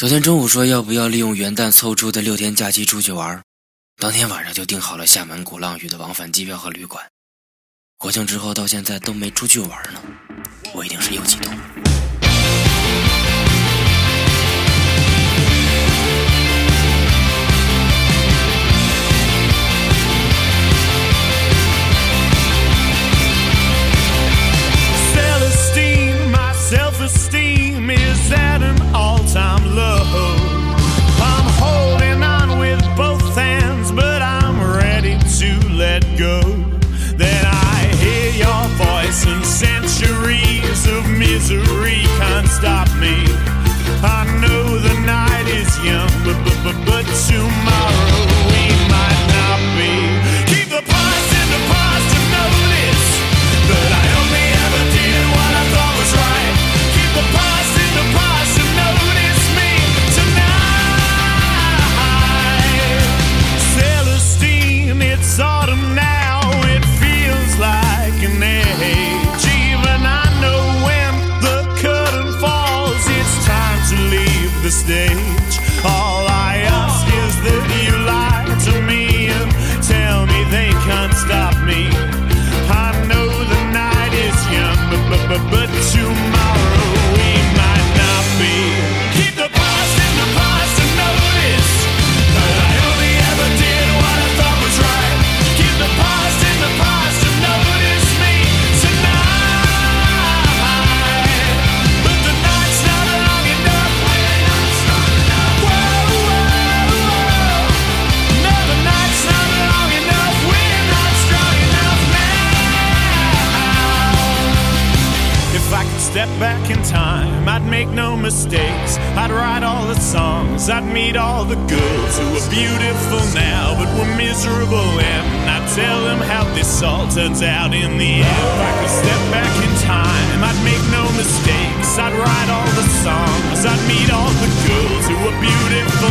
昨天中午说要不要利用元旦凑出的六天假期出去玩，当天晚上就订好了厦门鼓浪屿的往返机票和旅馆。国庆之后到现在都没出去玩呢，我一定是又激动。time love. Step back in time, I'd make no mistakes. I'd write all the songs, I'd meet all the girls who were beautiful now but were miserable and I'd tell them how this all turns out in the end. If I could step back in time, I'd make no mistakes. I'd write all the songs, I'd meet all the girls who were beautiful